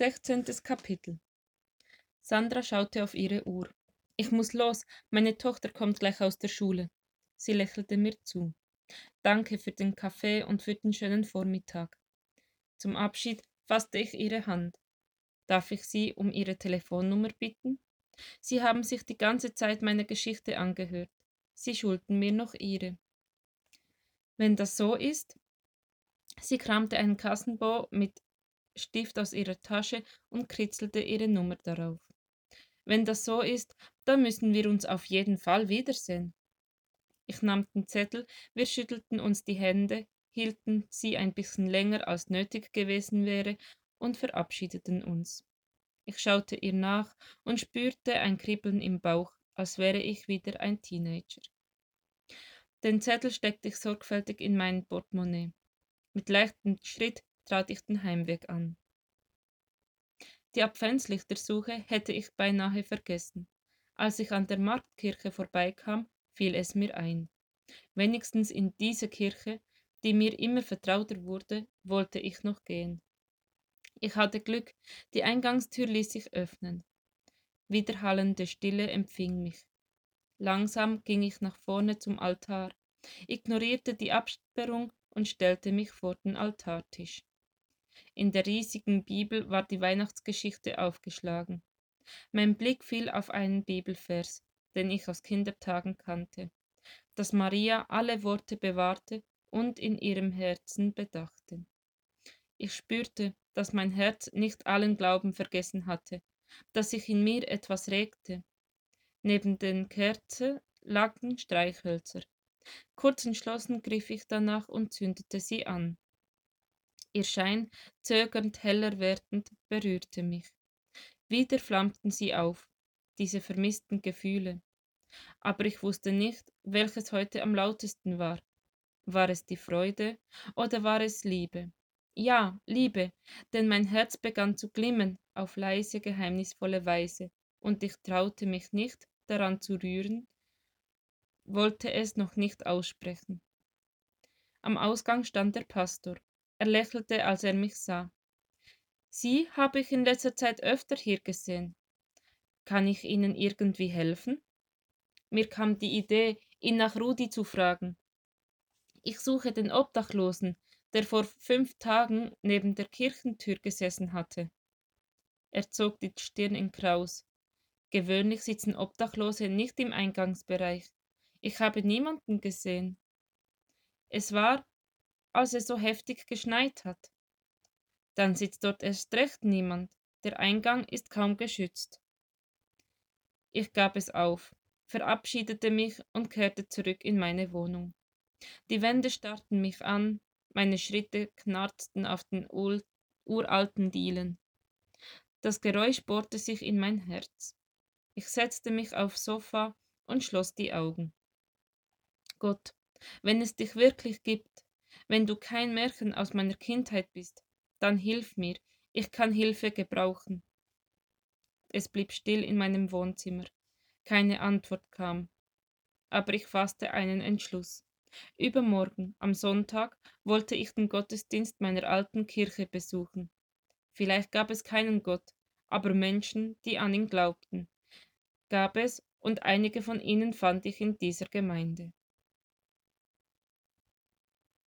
16. Kapitel Sandra schaute auf ihre Uhr. Ich muss los, meine Tochter kommt gleich aus der Schule. Sie lächelte mir zu. Danke für den Kaffee und für den schönen Vormittag. Zum Abschied fasste ich ihre Hand. Darf ich Sie um Ihre Telefonnummer bitten? Sie haben sich die ganze Zeit meine Geschichte angehört. Sie schulden mir noch Ihre. Wenn das so ist, sie kramte einen Kassenbon mit Stift aus ihrer Tasche und kritzelte ihre Nummer darauf. Wenn das so ist, dann müssen wir uns auf jeden Fall wiedersehen. Ich nahm den Zettel, wir schüttelten uns die Hände, hielten sie ein bisschen länger als nötig gewesen wäre und verabschiedeten uns. Ich schaute ihr nach und spürte ein Kribbeln im Bauch, als wäre ich wieder ein Teenager. Den Zettel steckte ich sorgfältig in mein Portemonnaie. Mit leichtem Schritt trat ich den Heimweg an. Die Adventslichtersuche hätte ich beinahe vergessen. Als ich an der Marktkirche vorbeikam, fiel es mir ein. Wenigstens in diese Kirche, die mir immer vertrauter wurde, wollte ich noch gehen. Ich hatte Glück, die Eingangstür ließ sich öffnen. Widerhallende Stille empfing mich. Langsam ging ich nach vorne zum Altar, ignorierte die Absperrung und stellte mich vor den Altartisch. In der riesigen Bibel war die Weihnachtsgeschichte aufgeschlagen. Mein Blick fiel auf einen Bibelvers, den ich aus Kindertagen kannte, dass Maria alle Worte bewahrte und in ihrem Herzen bedachte. Ich spürte, dass mein Herz nicht allen Glauben vergessen hatte, dass sich in mir etwas regte. Neben den Kerzen lagen Streichhölzer. Kurz entschlossen griff ich danach und zündete sie an. Ihr Schein, zögernd heller werdend, berührte mich. Wieder flammten sie auf, diese vermissten Gefühle. Aber ich wusste nicht, welches heute am lautesten war. War es die Freude oder war es Liebe? Ja, Liebe, denn mein Herz begann zu glimmen auf leise, geheimnisvolle Weise, und ich traute mich nicht, daran zu rühren, wollte es noch nicht aussprechen. Am Ausgang stand der Pastor. Er lächelte, als er mich sah. Sie habe ich in letzter Zeit öfter hier gesehen. Kann ich Ihnen irgendwie helfen? Mir kam die Idee, ihn nach Rudi zu fragen. Ich suche den Obdachlosen, der vor fünf Tagen neben der Kirchentür gesessen hatte. Er zog die Stirn in Kraus. Gewöhnlich sitzen Obdachlose nicht im Eingangsbereich. Ich habe niemanden gesehen. Es war, als es so heftig geschneit hat. Dann sitzt dort erst recht niemand. Der Eingang ist kaum geschützt. Ich gab es auf, verabschiedete mich und kehrte zurück in meine Wohnung. Die Wände starrten mich an, meine Schritte knarzten auf den uralten Dielen. Das Geräusch bohrte sich in mein Herz. Ich setzte mich aufs Sofa und schloss die Augen. Gott, wenn es dich wirklich gibt, wenn du kein Märchen aus meiner Kindheit bist, dann hilf mir, ich kann Hilfe gebrauchen. Es blieb still in meinem Wohnzimmer. Keine Antwort kam. Aber ich fasste einen Entschluss. Übermorgen, am Sonntag, wollte ich den Gottesdienst meiner alten Kirche besuchen. Vielleicht gab es keinen Gott, aber Menschen, die an ihn glaubten. Gab es, und einige von ihnen fand ich in dieser Gemeinde.